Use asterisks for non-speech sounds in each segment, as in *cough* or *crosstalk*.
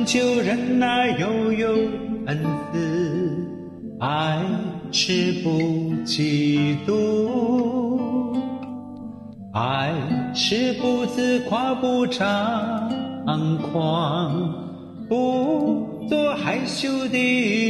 爱是恒久忍耐，又有恩慈；爱是不嫉妒，爱是不自夸，不张狂，不做害羞的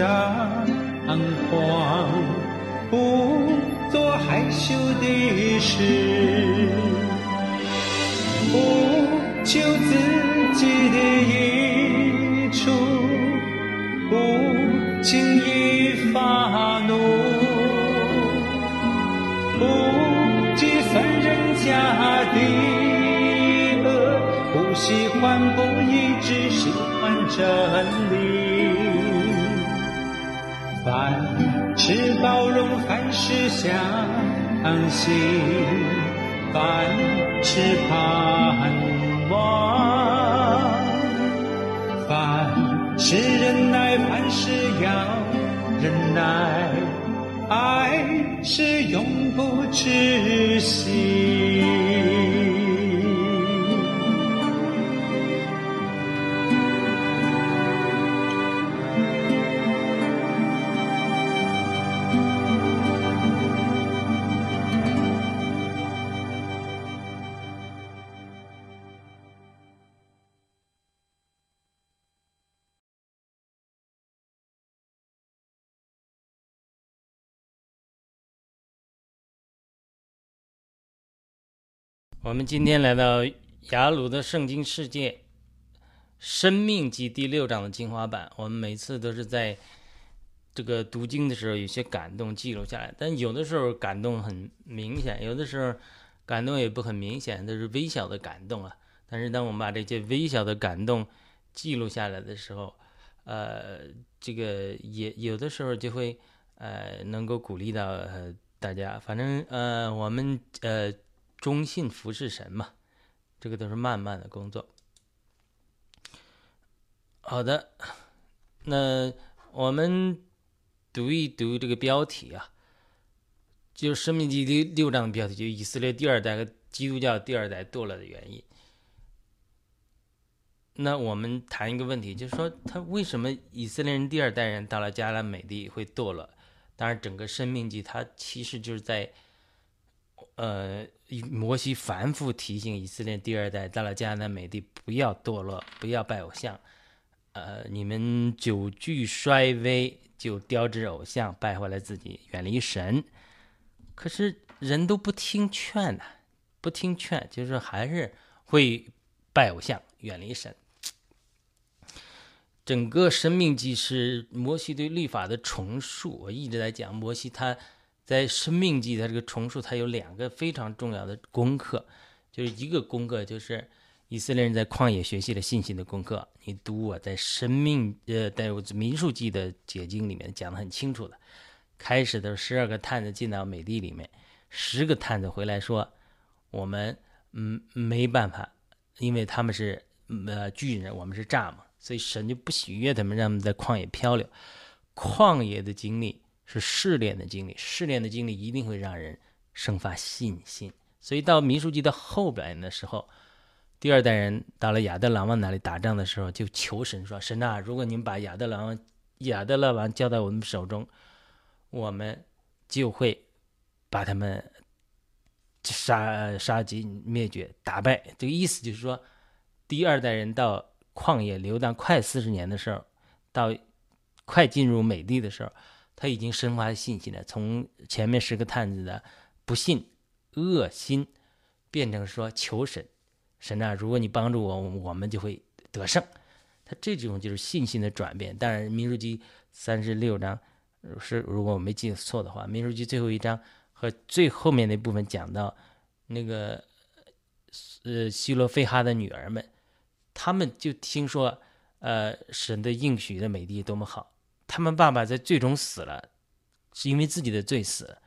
张狂，不做害羞的事，不求自己的益处。不轻易发怒，不计算人家的恶，不喜欢不义，只喜欢真理。凡事包容，凡事相信，凡事盼望，凡事忍耐，凡事要忍耐，爱是永不止息。我们今天来到雅鲁的圣经世界《生命记》第六章的精华版。我们每次都是在这个读经的时候有些感动记录下来，但有的时候感动很明显，有的时候感动也不很明显，都是微小的感动啊。但是当我们把这些微小的感动记录下来的时候，呃，这个也有的时候就会呃能够鼓励到呃大家。反正呃我们呃。忠信服侍神嘛，这个都是慢慢的工作。好的，那我们读一读这个标题啊，就《生命记》第六章的标题，就以色列第二代和基督教第二代堕落的原因。那我们谈一个问题，就是说，他为什么以色列人第二代人到了迦南美地会堕落？当然，整个《生命记》它其实就是在。呃，摩西反复提醒以色列第二代到了迦南美地，不要堕落，不要拜偶像。呃，你们久居衰微，就雕制偶像，败坏了自己，远离神。可是人都不听劝呐，不听劝，就是还是会拜偶像，远离神。整个生命记是摩西对律法的重述。我一直在讲摩西他。在《生命记》它这个重述，它有两个非常重要的功课，就是一个功课就是以色列人在旷野学习的信心的功课。你读我在《生命》呃，在《民数记》的解经里面讲的很清楚的。开始的十二个探子进到美地里面，十个探子回来说，我们嗯没办法，因为他们是呃巨人，我们是蚱蜢，所以神就不喜悦他们，让他们在旷野漂流。旷野的经历是试炼的经历，试炼的经历一定会让人生发信心。所以到民书记的后边的时候，第二代人到了亚德朗王那里打仗的时候，就求神说：“神啊，如果您把亚德朗亚德勒王交在我们手中，我们就会把他们杀杀尽灭绝，打败。”这个意思就是说，第二代人到旷野流荡快四十年的时候，到快进入美地的时候，他已经生发信心了，从前面十个探子的不信。恶心变成说求神，神啊，如果你帮助我，我们就会得胜。他这种就是信心的转变。当然，《民数记》三十六章是如果我没记错的话，《民数记》最后一章和最后面那部分讲到那个呃希罗菲哈的女儿们，他们就听说呃神的应许的美地多么好，他们爸爸在最终死了，是因为自己的罪死，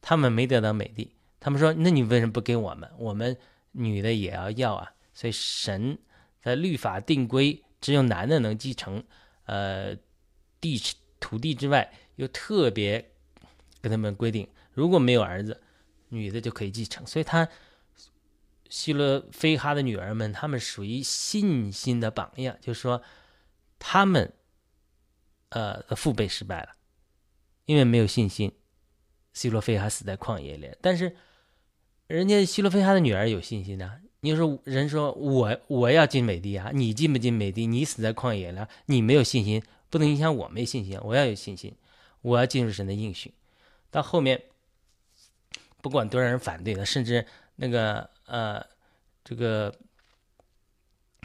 他们没得到美地。他们说：“那你为什么不给我们？我们女的也要要啊！”所以神的律法定规，只有男的能继承，呃，地土地之外，又特别跟他们规定，如果没有儿子，女的就可以继承。所以他希勒菲哈的女儿们，他们属于信心的榜样，就是说，他们呃父辈失败了，因为没有信心，希罗菲哈死在旷野里，但是。人家希罗菲哈的女儿有信心呢。你说人说我我要进美地啊，你进不进美地？你死在旷野了，你没有信心，不能影响我没信心。我要有信心，我要进入神的应许。到后面，不管多少人反对的，甚至那个呃，这个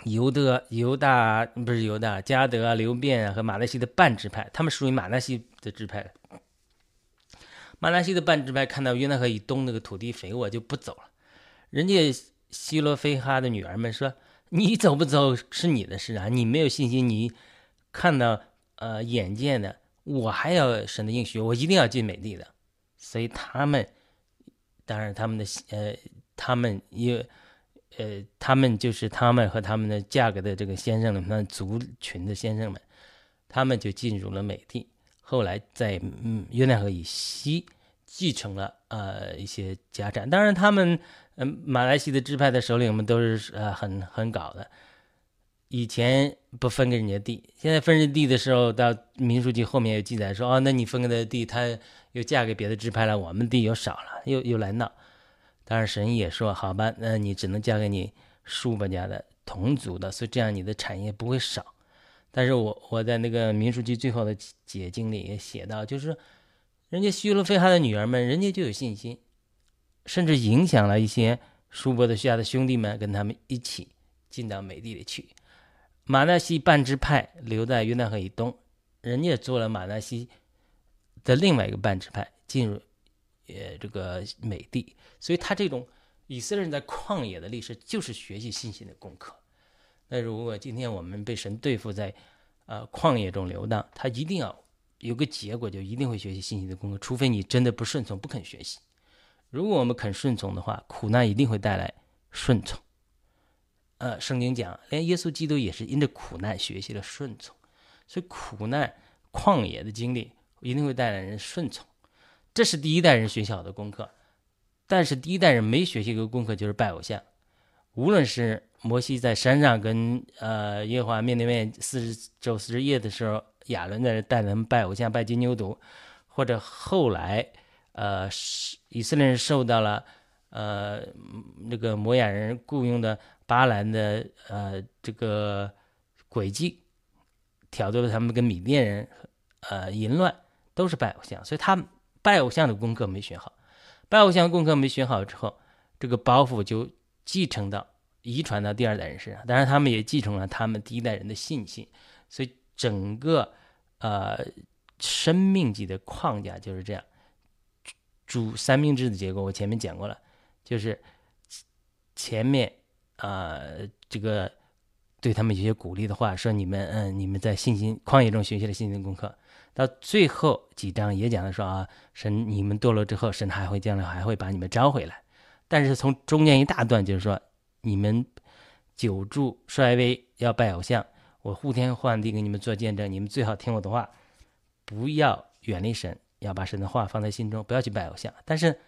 犹德、犹大不是犹大、加德、刘辩和马来西的半支派，他们属于马来西的支派。马来西的半支派看到约旦河以东那个土地肥沃，就不走了。人家希罗菲哈的女儿们说：“你走不走是你的事啊，你没有信心，你看到呃眼见的，我还要神的应许，我一定要进美地的。”所以他们，当然他们的呃，他们也呃，他们就是他们和他们的嫁给的这个先生们，族群的先生们，他们就进入了美地。后来在嗯约旦河以西继承了呃一些家产，当然他们嗯马来西亚的支派的首领们都是呃很很搞的，以前不分给人家地，现在分人地的时候，到民书记后面有记载说哦，那你分给的地，他又嫁给别的支派了，我们地又少了，又又来闹。当然神也说好吧，那你只能嫁给你叔伯家的同族的，所以这样你的产业不会少。但是我我在那个民书记最后的解经里也写到，就是人家西罗非哈的女儿们，人家就有信心，甚至影响了一些叔伯的下的兄弟们，跟他们一起进到美地里去。马纳西半支派留在约旦河以东，人家做了马纳西的另外一个半支派进入呃这个美地，所以他这种以色列人在旷野的历史，就是学习信心的功课。那如果今天我们被神对付在，呃旷野中流荡，他一定要有个结果，就一定会学习信心的功课。除非你真的不顺从，不肯学习。如果我们肯顺从的话，苦难一定会带来顺从。呃，圣经讲，连耶稣基督也是因着苦难学习了顺从，所以苦难旷野的经历一定会带来人顺从。这是第一代人学好的功课，但是第一代人没学习一个功课，就是拜偶像。无论是摩西在山上跟呃耶和华面对面四十周四十夜的时候，亚伦在带他们拜偶像、拜金牛犊，或者后来呃以色列人受到了呃那个摩亚人雇佣的巴兰的呃这个诡计，挑逗了他们跟米甸人呃淫乱，都是拜偶像，所以他拜偶像的功课没学好，拜偶像功课没学好之后，这个包袱就。继承到、遗传到第二代人身上，当然他们也继承了他们第一代人的信心，所以整个呃生命级的框架就是这样。主三明治的结构我前面讲过了，就是前面啊这个对他们有些鼓励的话，说你们嗯你们在信心旷野中学习了信心功课，到最后几章也讲了说啊神你们堕落之后，神还会将来还会把你们招回来。但是从中间一大段就是说，你们久住衰微要拜偶像，我呼天唤地给你们做见证，你们最好听我的话，不要远离神，要把神的话放在心中，不要去拜偶像。但是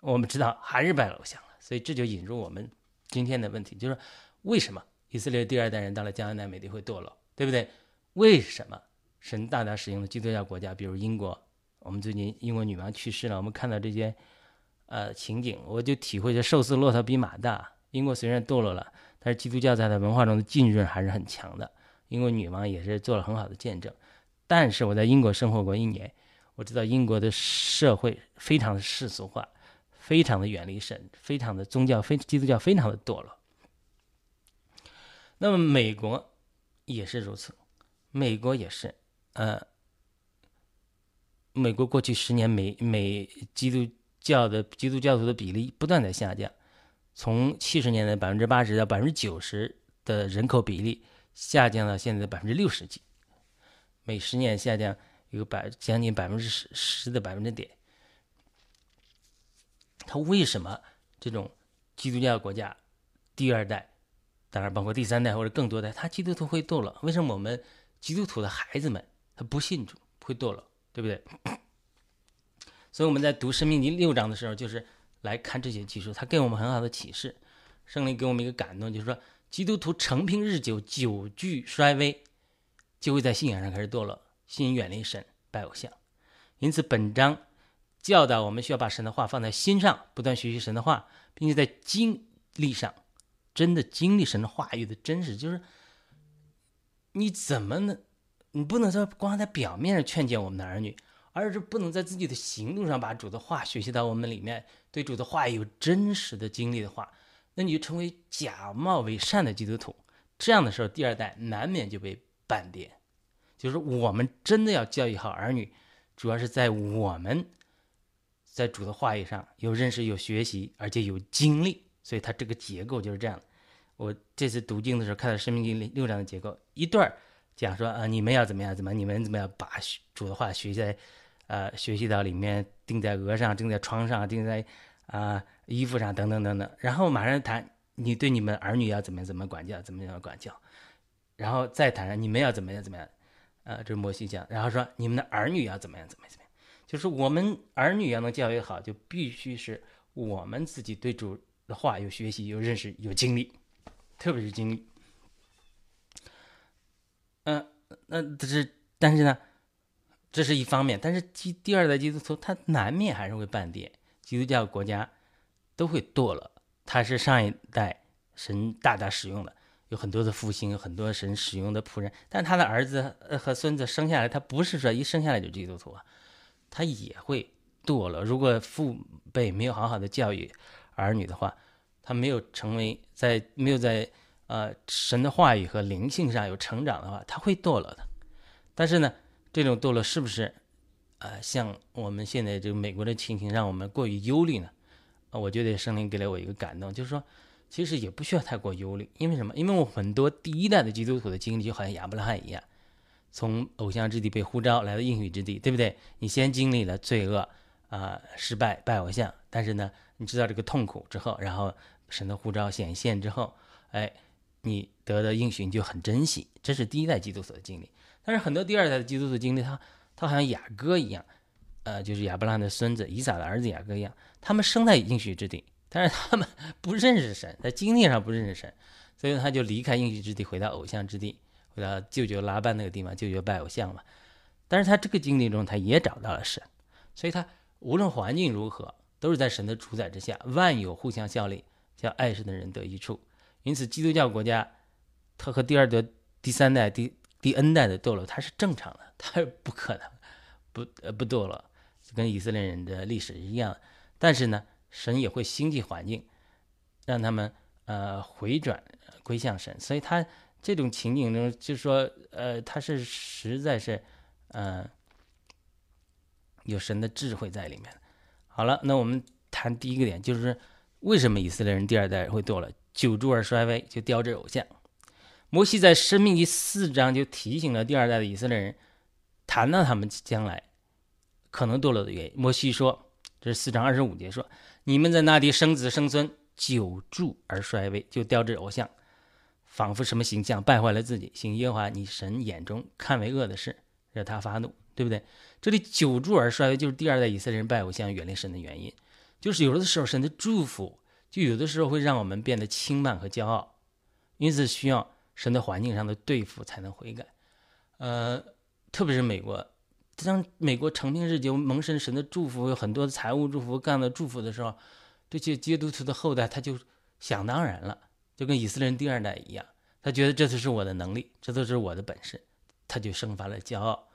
我们知道还是拜偶像了，所以这就引入我们今天的问题，就是为什么以色列第二代人到了加拿大美地会堕落，对不对？为什么神大大使用的基督教国家，比如英国，我们最近英国女王去世了，我们看到这些呃情景，我就体会着瘦死骆驼比马大。英国虽然堕落了，但是基督教在它文化中的浸润还是很强的。英国女王也是做了很好的见证。但是我在英国生活过一年，我知道英国的社会非常的世俗化，非常的远离神，非常的宗教非基督教非常的堕落。那么美国也是如此，美国也是，呃，美国过去十年美美基督教的基督教徒的比例不断的下降。从七十年代百分之八十到百分之九十的人口比例下降到现在的百分之六十几，每十年下降有百将近百分之十十的百分之点。他为什么这种基督教国家第二代，当然包括第三代或者更多代，他基督徒会堕落？为什么我们基督徒的孩子们他不信主会堕落？对不对？所以我们在读《生命第》六章的时候，就是。来看这些技术，他给我们很好的启示。圣灵给我们一个感动，就是说，基督徒成平日久，久居衰微，就会在信仰上开始堕落，心远离神，拜偶像。因此，本章教导我们需要把神的话放在心上，不断学习神的话，并且在经历上真的经历神的话语的真实。就是你怎么能，你不能说光在表面上劝诫我们的儿女。而是不能在自己的行动上把主的话学习到我们里面，对主的话有真实的经历的话，那你就成为假冒伪善的基督徒。这样的时候，第二代难免就被绊跌。就是我们真的要教育好儿女，主要是在我们在主的话语上有认识、有学习，而且有经历。所以它这个结构就是这样的。我这次读经的时候看到《生命经》六章的结构，一段讲说啊，你们要怎么样？怎么？你们怎么样把主的话学在？呃，学习到里面钉在额上，钉在窗上，钉在啊衣服上，等等等等。然后马上谈你对你们儿女要怎么样怎么管教，怎么样管教，然后再谈你们要怎么样怎么样。呃，这是摩西讲。然后说你们的儿女要怎么样怎么样怎么样。就是我们儿女要能教育好，就必须是我们自己对主的话有学习、有认识、有经历，特别是经历。嗯，那这是但是呢？这是一方面，但是基第二代基督徒他难免还是会半跌，基督教国家都会堕了。他是上一代神大大使用的，有很多的复兴，有很多神使用的仆人。但他的儿子和孙子生下来，他不是说一生下来就基督徒啊，他也会堕了。如果父辈没有好好的教育儿女的话，他没有成为在没有在呃神的话语和灵性上有成长的话，他会堕落的。但是呢？这种堕落是不是，呃，像我们现在这个美国的情形，让我们过于忧虑呢？啊，我觉得圣灵给了我一个感动，就是说，其实也不需要太过忧虑，因为什么？因为我很多第一代的基督徒的经历，就好像亚伯拉罕一样，从偶像之地被呼召来到应许之地，对不对？你先经历了罪恶啊，失败拜偶像，但是呢，你知道这个痛苦之后，然后神的呼召显现之后，哎，你得的应许你就很珍惜，这是第一代基督徒的经历。但是很多第二代的基督徒经历，他他好像雅各一样，呃，就是亚伯拉罕的孙子以撒的儿子雅各一样，他们生在应许之地，但是他们不认识神，在经历上不认识神，所以他就离开应许之地，回到偶像之地，回到舅舅拉班那个地方，舅舅拜偶像嘛。但是他这个经历中，他也找到了神，所以他无论环境如何，都是在神的主宰之下，万有互相效力，叫爱神的人得益处。因此，基督教国家，他和第二代、第三代、第。第 N 代的堕落，它是正常的，它不可能不呃不堕落，跟以色列人的历史一样。但是呢，神也会兴起环境，让他们呃回转归向神。所以他这种情景中，就是说呃他是实在是嗯有神的智慧在里面。好了，那我们谈第一个点，就是为什么以色列人第二代会堕落，久住而衰微，就雕制偶像。摩西在《生命记》四章就提醒了第二代的以色列人，谈到他们将来可能堕落的原因。摩西说：“这是四章二十五节说，你们在那地生子生孙，久住而衰微，就雕制偶像。仿佛什么形象败坏了自己，行耶和华你神眼中看为恶的事，惹他发怒，对不对？这里久住而衰微，就是第二代以色列人拜偶像、远离神的原因。就是有的时候神的祝福，就有的时候会让我们变得轻慢和骄傲，因此需要神的环境上的对付才能悔改。呃，特别是美国，当美国成平日久，蒙神神的祝福，有很多财务祝福、各样的祝福的时候，这些基督徒的后代他就想当然了，就跟以色列人第二代一样，他觉得这都是我的能力，这都是我的本事，他就生发了骄傲。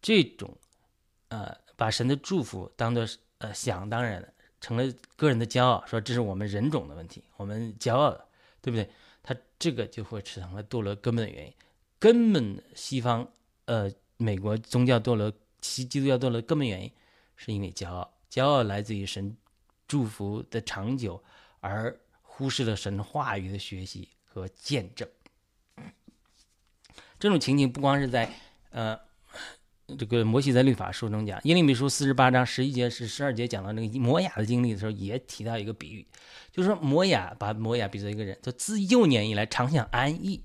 这种，呃，把神的祝福当做呃想当然的，成了个人的骄傲，说这是我们人种的问题，我们骄傲的，对不对？他这个就会成了堕落根本的原因。根本西方，呃，美国宗教堕落，基基督教堕落根本原因，是因为骄傲。骄傲来自于神祝福的长久，而忽视了神话语的学习和见证。这种情景不光是在，呃，这个摩西在律法书中讲，耶利米书四十八章十一节是十二节讲到那个摩雅的经历的时候，也提到一个比喻，就是说摩雅把摩雅比作一个人，就自幼年以来常想安逸。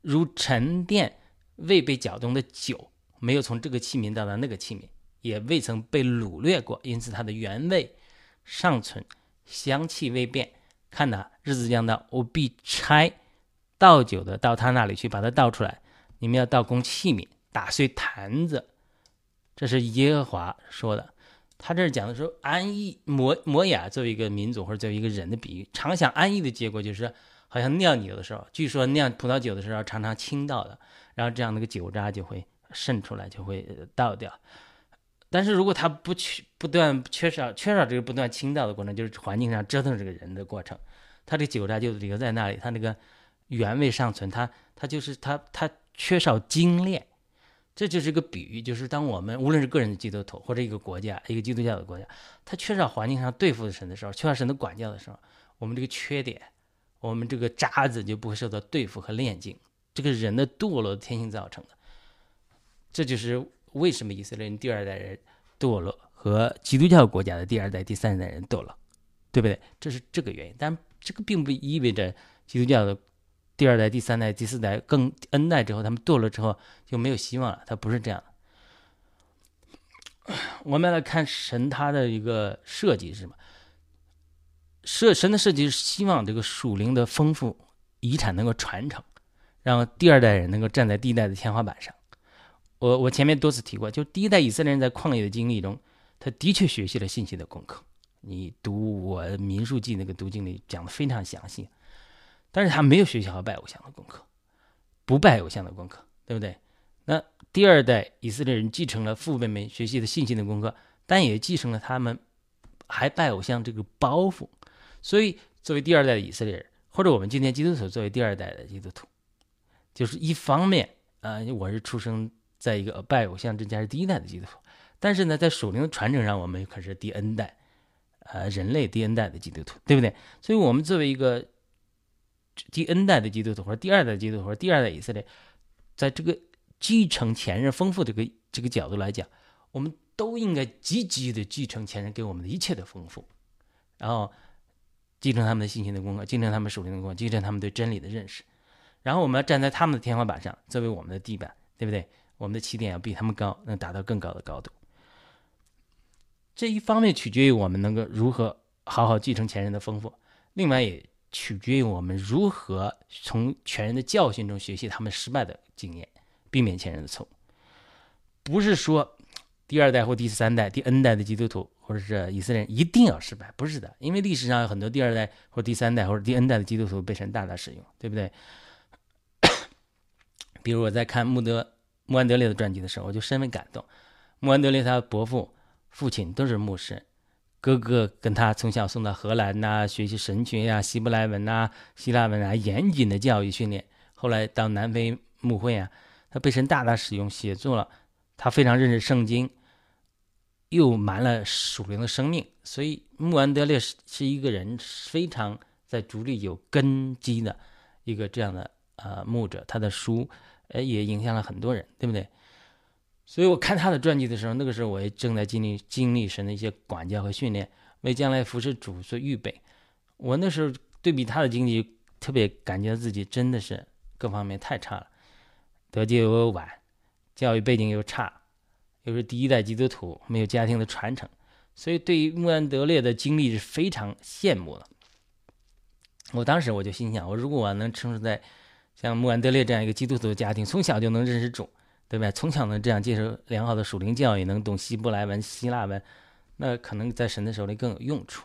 如沉淀未被搅动的酒，没有从这个器皿到达那个器皿，也未曾被掳掠过，因此它的原味尚存，香气未变。看呐，日子将到，我必拆倒酒的到他那里去，把它倒出来。你们要倒空器皿，打碎坛子。这是耶和华说的。他这儿讲的说，安逸摩摩雅作为一个民族或者作为一个人的比喻，常想安逸的结果就是。好像酿酒的时候，据说酿葡萄酒的时候常常倾倒的，然后这样那个酒渣就会渗出来，就会倒掉。但是如果他不去不断缺少缺少这个不断倾倒的过程，就是环境上折腾这个人的过程，他这酒渣就留在那里，他那个原味尚存，他他就是他他缺少精炼。这就是一个比喻，就是当我们无论是个人的基督徒或者一个国家一个基督教的国家，他缺少环境上对付神的时候，缺少神的管教的时候，我们这个缺点。我们这个渣子就不会受到对付和炼净，这个人的堕落天性造成的，这就是为什么以色列人第二代人堕落和基督教国家的第二代、第三代人堕落，对不对？这是这个原因。但这个并不意味着基督教的第二代、第三代、第四代更 N 代之后，他们堕落之后就没有希望了。他不是这样的。*clears throat* 我们来看神他的一个设计是什么？设神的设计是希望这个属灵的丰富遗产能够传承，让第二代人能够站在第一代的天花板上。我我前面多次提过，就第一代以色列人在旷野的经历中，他的确学习了信息的功课。你读我民数记那个读经里讲的非常详细，但是他没有学习好拜偶像的功课，不拜偶像的功课，对不对？那第二代以色列人继承了父辈们学习的信心的功课，但也继承了他们还拜偶像这个包袱。所以，作为第二代的以色列人，或者我们今天基督徒作为第二代的基督徒，就是一方面啊，我是出生在一个拜偶像之家是第一代的基督徒，但是呢，在属灵的传承上，我们可是第 N 代，呃，人类第 N 代的基督徒，对不对？所以，我们作为一个第 N 代的基督徒，或者第二代基督徒，或者第二代以色列，在这个继承前任丰富这个这个角度来讲，我们都应该积极的继承前人给我们的一切的丰富，然后。继承他们的信心的功课，继承他们属灵的功课，继承他们对真理的认识，然后我们要站在他们的天花板上，作为我们的地板，对不对？我们的起点要比他们高，能达到更高的高度。这一方面取决于我们能够如何好好继承前人的丰富，另外也取决于我们如何从前人的教训中学习他们失败的经验，避免前人的错误。不是说。第二代或第三代、第 N 代的基督徒，或者是以色列人，一定要失败？不是的，因为历史上有很多第二代或第三代或者第 N 代的基督徒被神大大使用，对不对？*coughs* 比如我在看穆德穆安德烈的传记的时候，我就深为感动。穆安德烈他伯父、父亲都是牧师，哥哥跟他从小送到荷兰呐，学习神学呀、希伯来文呐、希腊文啊，严谨的教育训练。后来到南非牧会啊，他被神大大使用，写作了，他非常认识圣经。又满了属灵的生命，所以穆安德烈是是一个人非常在主里有根基的一个这样的呃牧者，他的书呃也影响了很多人，对不对？所以我看他的传记的时候，那个时候我也正在经历经历神的一些管教和训练，为将来服侍主做预备。我那时候对比他的经历，特别感觉自己真的是各方面太差了，得救又晚，教育背景又差，又是第一代基督徒，没有家庭的传承，所以对于穆安德烈的经历是非常羡慕的。我当时我就心想，我如果我能生在像穆安德烈这样一个基督徒的家庭，从小就能认识主，对吧？从小能这样接受良好的属灵教育，能懂希伯来文、希腊文，那可能在神的手里更有用处。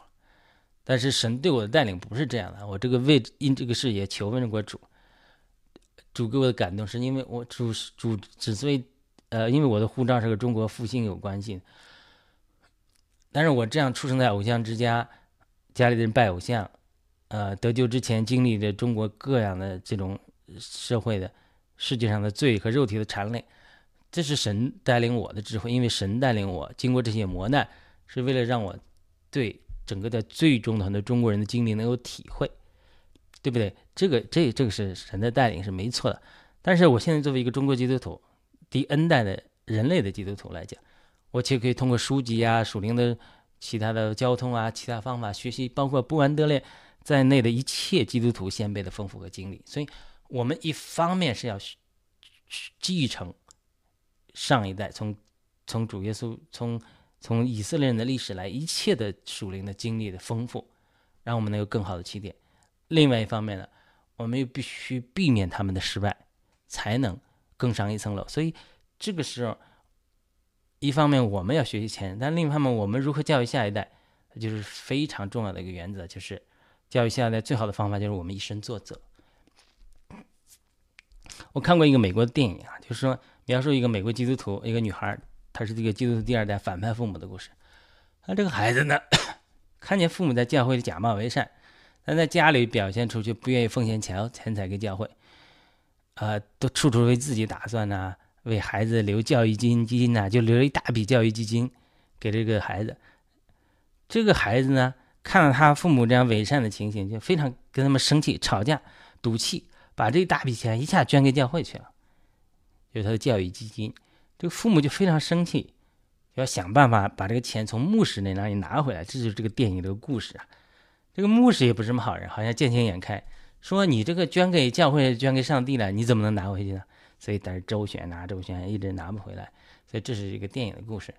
但是神对我的带领不是这样的，我这个为因这个事也求问过主，主给我的感动是因为我主主之所以呃，因为我的护照是和中国复兴有关系，但是我这样出生在偶像之家，家里的人拜偶像，呃，得救之前经历的中国各样的这种社会的世界上的罪和肉体的缠累，这是神带领我的智慧，因为神带领我经过这些磨难，是为了让我对。整个的最终的很多中国人的经历能有体会，对不对？这个这这个是神的带领是没错的。但是我现在作为一个中国基督徒，第 N 代的人类的基督徒来讲，我其实可以通过书籍啊、属灵的其他的交通啊、其他方法学习，包括布安德烈在内的一切基督徒先辈的丰富和经历。所以，我们一方面是要继承上一代从从主耶稣从。从以色列人的历史来，一切的属灵的经历的丰富，让我们能有更好的起点。另外一方面呢，我们又必须避免他们的失败，才能更上一层楼。所以这个时候，一方面我们要学习前人，但另一方面，我们如何教育下一代，就是非常重要的一个原则，就是教育下一代最好的方法就是我们以身作则。我看过一个美国的电影啊，就是说描述一个美国基督徒，一个女孩。她是这个基督徒第二代反叛父母的故事。那这个孩子呢，*coughs* 看见父母在教会里假冒为善，但在家里表现出去不愿意奉献钱钱财给教会，啊，都处处为自己打算呐，为孩子留教育基金基金呐，就留了一大笔教育基金给这个孩子。这个孩子呢，看到他父母这样伪善的情形，就非常跟他们生气、吵架、赌气，把这一大笔钱一下捐给教会去了，就是他的教育基金。这个父母就非常生气，要想办法把这个钱从牧师那里拿回来。这就是这个电影这个故事啊。这个牧师也不是什么好人，好像见钱眼开，说你这个捐给教会、捐给上帝了，你怎么能拿回去呢？所以但是周旋拿周旋，一直拿不回来。所以这是一个电影的故事。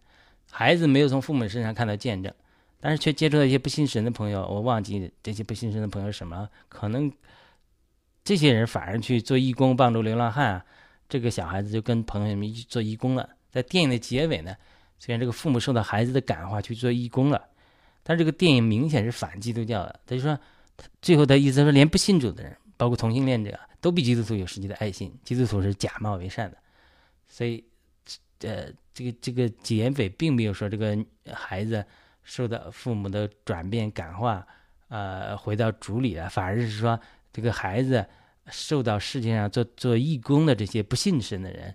孩子没有从父母身上看到见证，但是却接触到一些不信神的朋友。我忘记这些不信神的朋友什么，可能这些人反而去做义工，帮助流浪汉啊。这个小孩子就跟朋友们一起做义工了。在电影的结尾呢，虽然这个父母受到孩子的感化去做义工了，但这个电影明显是反基督教的。他就说，最后的意思说，连不信主的人，包括同性恋者，都比基督徒有实际的爱心。基督徒是假冒为善的。所以，呃，这个这个结尾并没有说这个孩子受到父母的转变感化，呃，回到主里了，反而是说这个孩子。受到世界上做做义工的这些不信神的人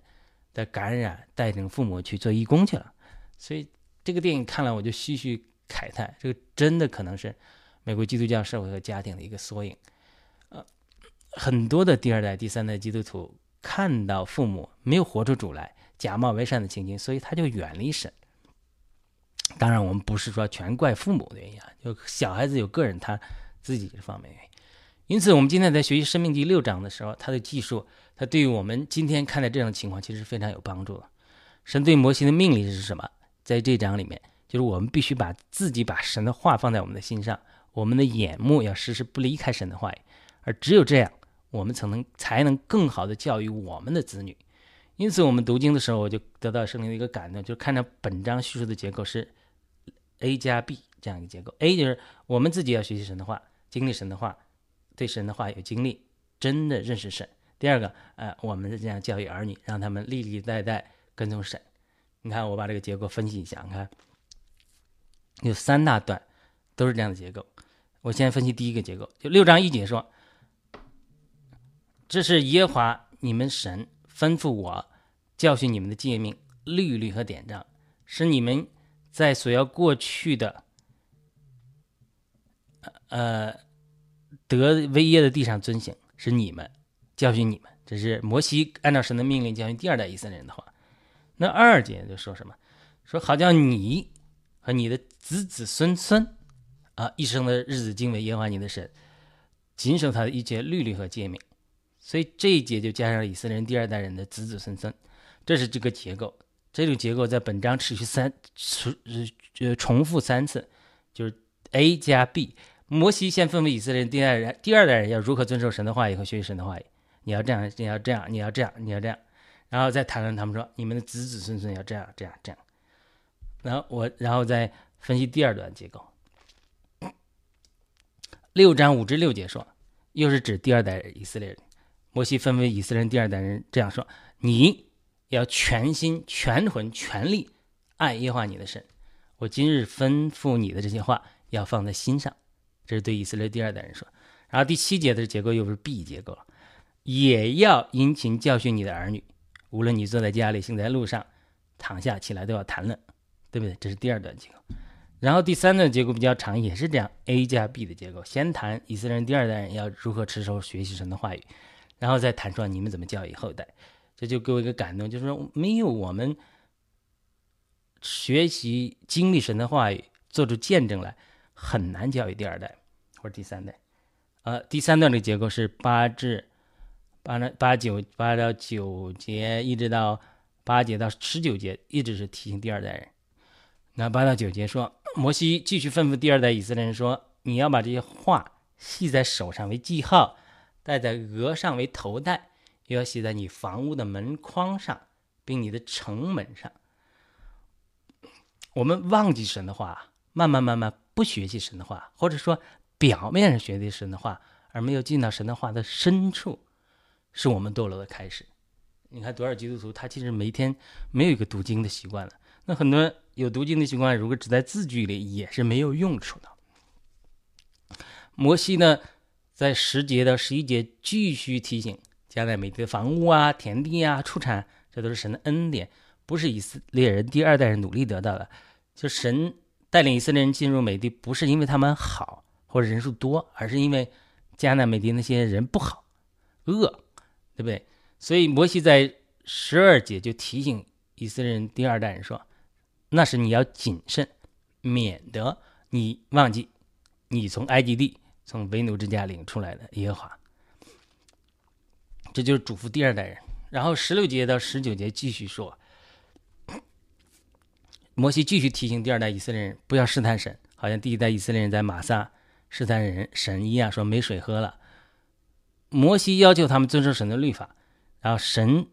的感染，带领父母去做义工去了。所以这个电影看了，我就唏嘘慨叹，这个真的可能是美国基督教社会和家庭的一个缩影。呃，很多的第二代、第三代基督徒看到父母没有活出主来，假冒为善的情景，所以他就远离神。当然，我们不是说全怪父母的原因啊，就小孩子有个人他自己这方面原因。因此，我们今天在学习《生命》第六章的时候，它的技术，它对于我们今天看待这样的情况，其实是非常有帮助的。神对摩西的命令是什么？在这章里面，就是我们必须把自己把神的话放在我们的心上，我们的眼目要时时不离开神的话语，而只有这样，我们才能才能更好的教育我们的子女。因此，我们读经的时候，我就得到圣灵的一个感动，就是看到本章叙述的结构是 A 加 B 这样一个结构。A 就是我们自己要学习神的话，经历神的话。对神的话有经历，真的认识神。第二个，呃，我们是这样教育儿女，让他们历历代代跟从神。你看，我把这个结构分析一下，你看有三大段，都是这样的结构。我先分析第一个结构，就六章一节说：“这是耶华你们神吩咐我教训你们的诫命、律律和典章，是你们在所要过去的，呃。”得威耶的地上遵行，是你们教训你们，这是摩西按照神的命令教训第二代以色列人的话。那二节就说什么？说好叫你和你的子子孙孙啊，一生的日子敬畏耶和华你的神，谨守他的一切律律和诫命。所以这一节就加上了以色列人第二代人的子子孙孙，这是这个结构。这种结构在本章持续三重呃重复三次，就是 A 加 B。摩西先吩咐以色列人第二代人第二代人要如何遵守神的话语和学习神的话语，你要这样，你要这样，你要这样，你要这样，然后再谈论他们说你们的子子孙孙要这样这样这样。然后我然后再分析第二段结构。六章五至六节说，又是指第二代以色列人。摩西吩咐以色列人第二代人这样说：你。要全心、全魂、全力爱耶和华你的神。我今日吩咐你的这些话，要放在心上。这是对以色列第二代人说。然后第七节的结构又是 B 结构了，也要殷勤教训你的儿女，无论你坐在家里、行在路上、躺下起来，都要谈论，对不对？这是第二段结构。然后第三段结构比较长，也是这样 A 加 B 的结构。先谈以色列人第二代人要如何持守、学习神的话语，然后再谈说你们怎么教育后代。这就给我一个感动，就是说，没有我们学习经历神的话语，做出见证来，很难教育第二代或者第三代。呃，第三段的结构是八至八到八九八到九节，一直到八节到十九节，一直是提醒第二代人。那八到九节说，摩西继续吩咐第二代以色列人说：“你要把这些话系在手上为记号，戴在额上为头戴。”又要写在你房屋的门框上，并你的城门上。我们忘记神的话，慢慢慢慢不学习神的话，或者说表面上学习神的话，而没有进到神的话的深处，是我们堕落的开始。你看多少基督徒，他其实每天没有一个读经的习惯了。那很多有读经的习惯，如果只在字句里，也是没有用处的。摩西呢，在十节到十一节继续提醒。迦南美地的房屋啊、田地啊、出产，这都是神的恩典，不是以色列人第二代人努力得到的。就神带领以色列人进入美地，不是因为他们好或者人数多，而是因为迦南美地那些人不好、恶，对不对？所以摩西在十二节就提醒以色列人第二代人说：“那是你要谨慎，免得你忘记你从埃及地、从为奴之家领出来的耶和华。”这就是嘱咐第二代人，然后十六节到十九节继续说，摩西继续提醒第二代以色列人不要试探神，好像第一代以色列人在马撒试探人神一样，说没水喝了。摩西要求他们遵守神的律法，然后神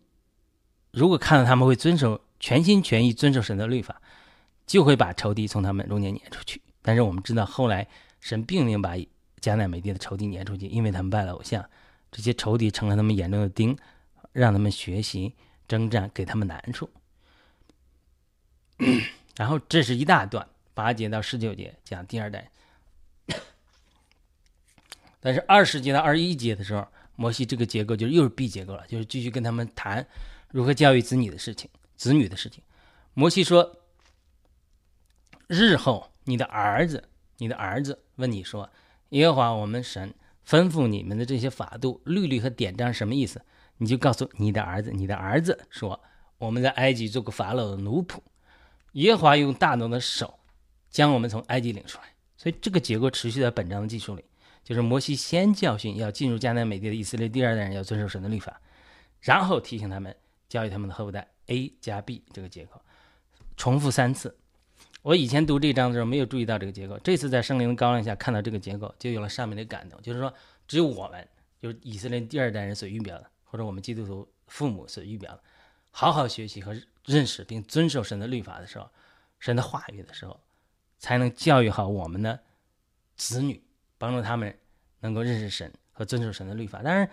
如果看到他们会遵守全心全意遵守神的律法，就会把仇敌从他们中间撵出去。但是我们知道后来神并没有把迦南美地的仇敌撵出去，因为他们拜了偶像。这些仇敌成了他们眼中的钉，让他们学习征战，给他们难处。然后这是一大段，八节到十九节讲第二代。但是二十节到二十一节的时候，摩西这个结构就又是 B 结构了，就是继续跟他们谈如何教育子女的事情，子女的事情。摩西说：“日后你的儿子，你的儿子问你说，耶和华我们神。”吩咐你们的这些法度、律律和典章什么意思？你就告诉你的儿子，你的儿子说：“我们在埃及做过法老的奴仆，耶和华用大能的手将我们从埃及领出来。”所以这个结构持续在本章的记述里，就是摩西先教训要进入迦南美地的以色列第二代人要遵守神的律法，然后提醒他们教育他们的后代 A 加 B 这个结构，重复三次。我以前读这章的时候没有注意到这个结构，这次在圣灵的高亮下看到这个结构，就有了上面的感动。就是说，只有我们，就是以色列第二代人所预表的，或者我们基督徒父母所预表的，好好学习和认识并遵守神的律法的时候，神的话语的时候，才能教育好我们的子女，帮助他们能够认识神和遵守神的律法。当然，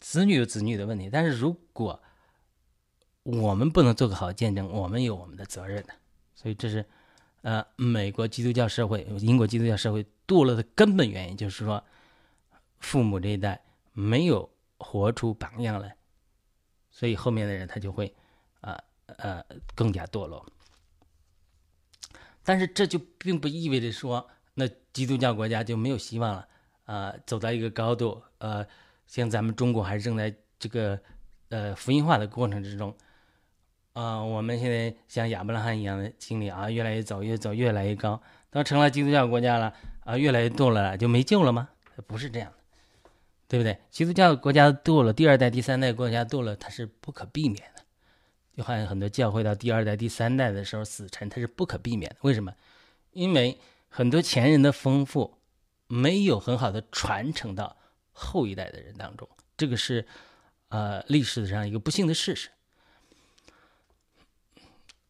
子女有子女的问题，但是如果我们不能做个好见证，我们有我们的责任的。所以这是。呃，美国基督教社会、英国基督教社会堕落的根本原因，就是说，父母这一代没有活出榜样来，所以后面的人他就会，啊呃，更加堕落。但是这就并不意味着说，那基督教国家就没有希望了，啊，走到一个高度，呃，像咱们中国还正在这个呃福音化的过程之中。啊，我们现在像亚伯拉罕一样的经历啊，越来越走，越走越来越高。都成了基督教国家了啊，越来越堕落了，就没救了吗？不是这样的。对不对？基督教国家堕落，第二代、第三代国家堕落，它是不可避免的。就好像很多教会到第二代、第三代的时候死沉，它是不可避免的。为什么？因为很多前人的丰富没有很好的传承到后一代的人当中，这个是呃历史上一个不幸的事实。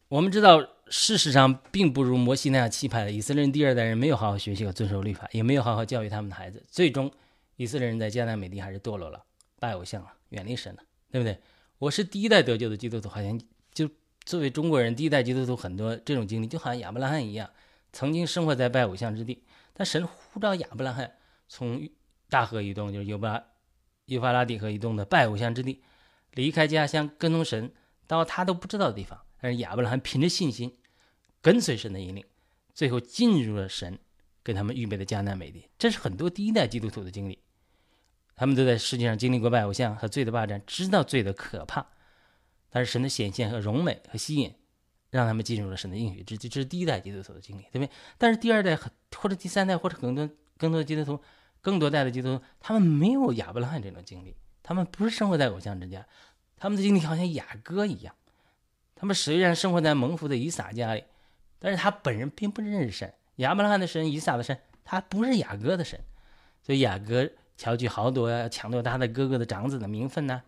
我们知道，事实上并不如摩西那样气派的以色列人第二代人没有好好学习和遵守律法，也没有好好教育他们的孩子，最终以色列人在迦南美地还是堕落了，拜偶像了，远离神了，对不对？我是第一代得救的基督徒，好像就作为中国人第一代基督徒，很多这种经历，就好像亚伯拉罕一样，曾经生活在拜偶像之地，但神呼召亚伯拉罕从大河以东，就是幼巴幼发拉底河以东的拜偶像之地，离开家乡，跟从神到他都不知道的地方。但是亚伯拉罕凭着信心，跟随神的引领，最后进入了神给他们预备的迦南美地。这是很多第一代基督徒的经历，他们都在世界上经历过拜偶像和罪的霸占，知道罪的可怕。但是神的显现和荣美和吸引，让他们进入了神的应许之地。这是第一代基督徒的经历，对不对？但是第二代和或者第三代或者更多更多的基督徒，更多代的基督徒，他们没有亚伯拉罕这种经历，他们不是生活在偶像之家，他们的经历好像雅各一样。他们虽然生活在蒙福的以撒家里，但是他本人并不认识神。亚伯拉罕的神、以撒的神，他不是雅各的神，所以雅各巧取豪夺呀，抢夺他的哥哥的长子的名分呢。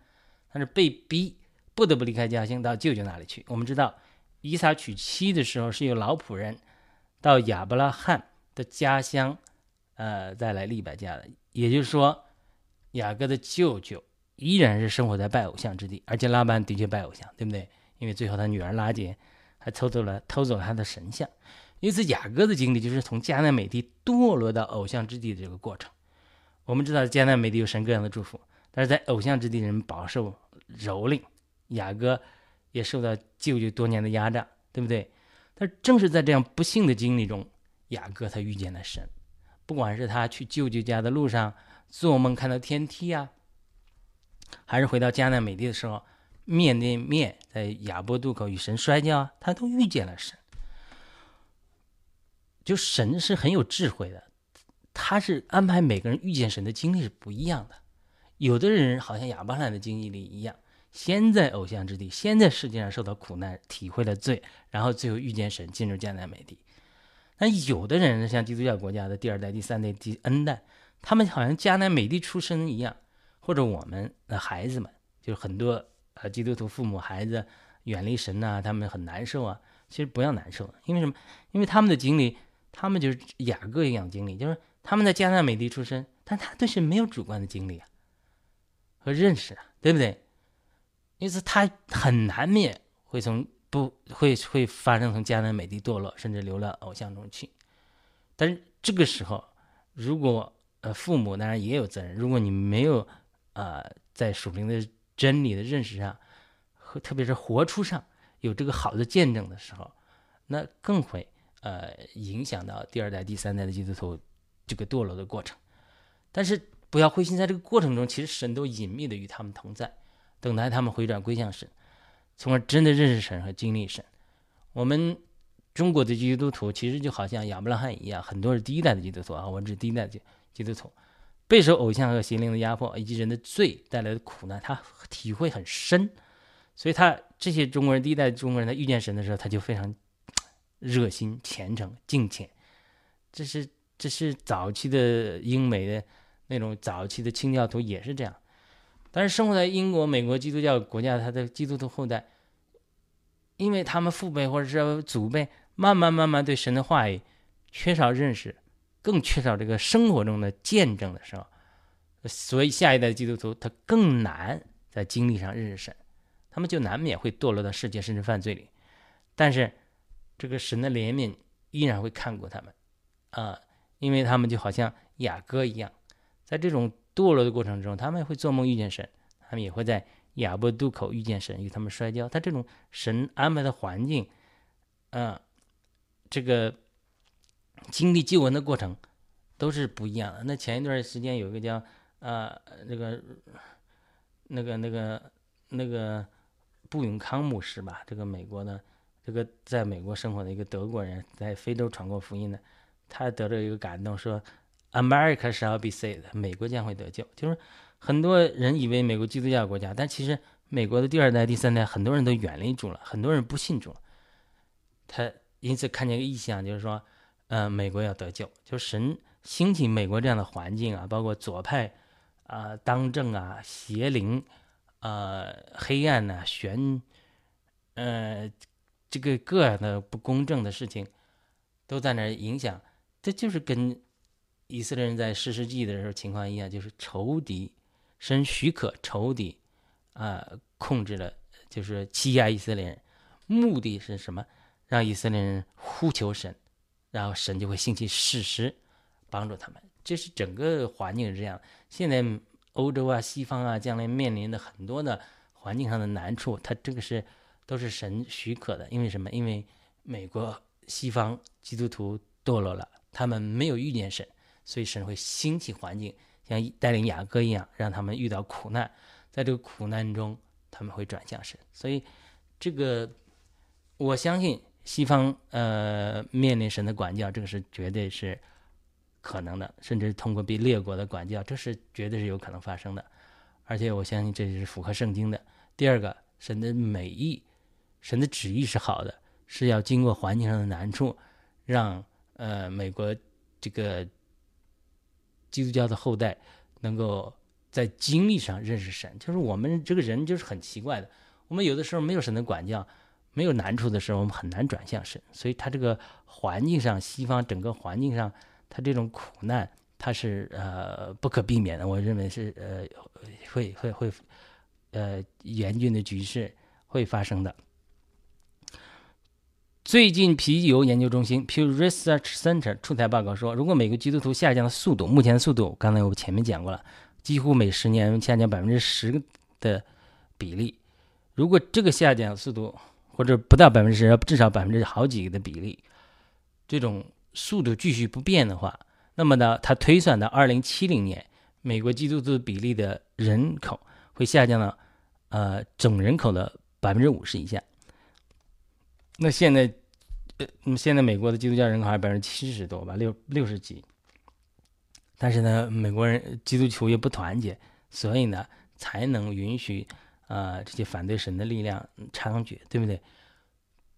但是被逼不得不离开家乡到舅舅那里去。我们知道，以撒娶妻的时候是由老仆人到亚伯拉罕的家乡，呃，再来立百家的。也就是说，雅各的舅舅依然是生活在拜偶像之地，而且拉班的确拜偶像，对不对？因为最后他女儿拉杰还偷走了偷走了他的神像，因此雅各的经历就是从迦南美地堕落到偶像之地的这个过程。我们知道迦南美地有神各样的祝福，但是在偶像之地人们饱受蹂躏，雅各也受到舅舅多年的压榨，对不对？但正是在这样不幸的经历中，雅各他遇见了神。不管是他去舅舅家的路上做梦看到天梯啊，还是回到迦南美地的时候。面对面在亚伯渡口与神摔跤，他都遇见了神。就神是很有智慧的，他是安排每个人遇见神的经历是不一样的。有的人好像亚伯兰的经历里一样，先在偶像之地，先在世界上受到苦难，体会了罪，然后最后遇见神，进入迦南美地。那有的人像基督教国家的第二代、第三代、第 N 代，他们好像迦南美地出生一样，或者我们的孩子们，就是很多。呃，基督徒父母孩子远离神呐，他们很难受啊。其实不要难受，因为什么？因为他们的经历，他们就是雅各一样经历，就是他们在加纳美地出生，但他对神没有主观的经历啊和认识啊，对不对？因此他很难免会从不会会发生从加纳美地堕落，甚至流到偶像中去。但是这个时候，如果呃父母当然也有责任，如果你没有啊在属灵的。真理的认识上，和特别是活出上有这个好的见证的时候，那更会呃影响到第二代、第三代的基督徒这个堕落的过程。但是不要灰心，在这个过程中，其实神都隐秘的与他们同在，等待他们回转归向神，从而真的认识神和经历神。我们中国的基督徒其实就好像亚伯拉罕一样，很多是第一代的基督徒啊，我是第一代基基督徒。备受偶像和邪灵的压迫，以及人的罪带来的苦难，他体会很深，所以他这些中国人第一代中国人，他遇见神的时候，他就非常 *tsk* 热心、虔诚、敬虔。这是这是早期的英美的那种早期的清教徒也是这样，但是生活在英国、美国基督教国家，他的基督徒后代，因为他们父辈或者是祖辈慢慢慢慢对神的话语缺少认识。更缺少这个生活中的见证的时候，所以下一代基督徒他更难在经历上认识神，他们就难免会堕落到世界甚至犯罪里。但是这个神的怜悯依然会看过他们，啊，因为他们就好像雅各一样，在这种堕落的过程中，他们会做梦遇见神，他们也会在雅伯渡口遇见神，与他们摔跤。他这种神安排的环境，啊，这个。经历救恩的过程都是不一样的。那前一段时间有一个叫啊那个那个那个那个布永康牧师吧，这个美国的这个在美国生活的一个德国人，在非洲传过福音的，他得到一个感动，说 America shall be saved，美国将会得救。就是很多人以为美国基督教国家，但其实美国的第二代、第三代很多人都远离主了，很多人不信主。他因此看见一个意象，就是说，呃，美国要得救，就神兴起美国这样的环境啊，包括左派啊当政啊，邪灵。呃，黑暗呐，悬，呃，这个各样的不公正的事情，都在那影响。这就是跟以色列人在四世纪的时候情况一样，就是仇敌，神许可仇敌啊控制了，就是欺压以色列人，目的是什么？让以色列人呼求神，然后神就会兴起事实帮助他们。这是整个环境是这样。现在。欧洲啊，西方啊，将来面临的很多的环境上的难处，它这个是都是神许可的。因为什么？因为美国西方基督徒堕落了，他们没有遇见神，所以神会兴起环境，像带领雅各一样，让他们遇到苦难，在这个苦难中，他们会转向神。所以，这个我相信西方呃面临神的管教，这个是绝对是。可能的，甚至通过被列国的管教，这是绝对是有可能发生的，而且我相信这是符合圣经的。第二个，神的美意，神的旨意是好的，是要经过环境上的难处，让呃美国这个基督教的后代能够在经历上认识神。就是我们这个人就是很奇怪的，我们有的时候没有神的管教，没有难处的时候，我们很难转向神。所以他这个环境上，西方整个环境上。他这种苦难，他是呃不可避免的。我认为是呃会会会呃严峻的局势会发生的。最近皮尤研究中心 （Pew Research Center） 出台报告说，如果美国基督徒下降的速度，目前的速度，刚才我前面讲过了，几乎每十年下降百分之十的比例。如果这个下降速度或者不到百分之十，至少百分之好几个的比例，这种。速度继续不变的话，那么呢，他推算到二零七零年，美国基督徒比例的人口会下降到呃总人口的百分之五十以下。那现在，呃，现在美国的基督教人口还是百分之七十多吧，六六十几。但是呢，美国人基督徒也不团结，所以呢，才能允许啊这些反对神的力量猖獗，对不对？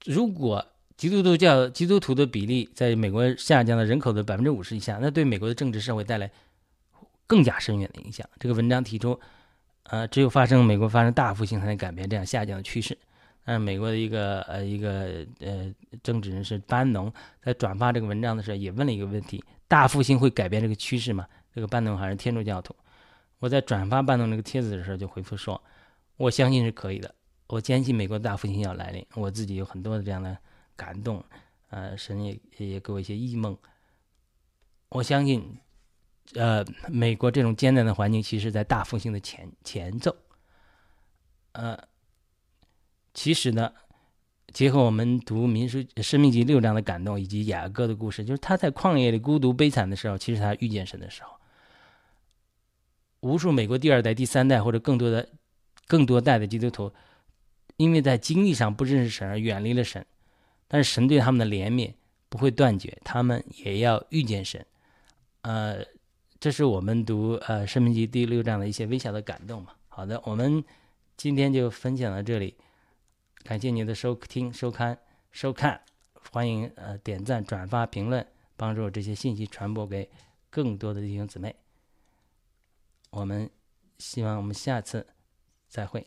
如果基督徒教基督徒的比例在美国下降到人口的百分之五十以下，那对美国的政治社会带来更加深远的影响。这个文章提出，呃，只有发生美国发生大复兴，才能改变这样下降的趋势。嗯，美国的一个呃一个呃政治人士班农在转发这个文章的时候，也问了一个问题：大复兴会改变这个趋势吗？这个班农还是天主教徒。我在转发班农这个帖子的时候，就回复说：我相信是可以的，我坚信美国大复兴要来临。我自己有很多的这样的。感动，呃，神也也给我一些异梦。我相信，呃，美国这种艰难的环境，其实在大复兴的前前奏。呃，其实呢，结合我们读《民书》《生命记》六章的感动，以及雅各的故事，就是他在旷野里孤独悲惨的时候，其实他遇见神的时候，无数美国第二代、第三代或者更多的更多代的基督徒，因为在经历上不认识神而远离了神。但是神对他们的怜悯不会断绝，他们也要遇见神。呃，这是我们读呃《生命记》第六章的一些微小的感动嘛。好的，我们今天就分享到这里，感谢您的收听、收看、收看，欢迎呃点赞、转发、评论，帮助这些信息传播给更多的弟兄姊妹。我们希望我们下次再会。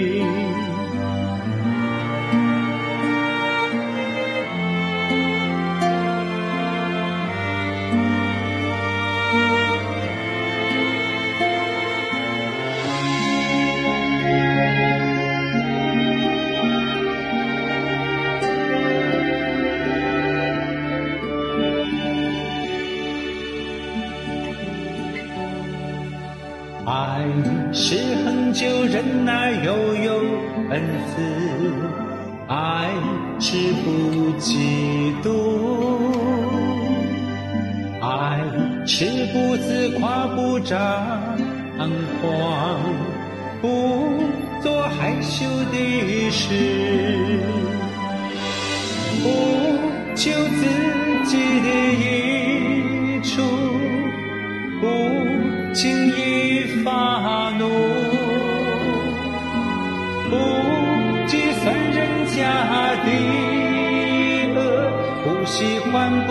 爱是不自夸，不张狂，不做害羞的事，不求自己的益处，不轻易发怒，不计算人家的恶，不喜欢不义，只喜欢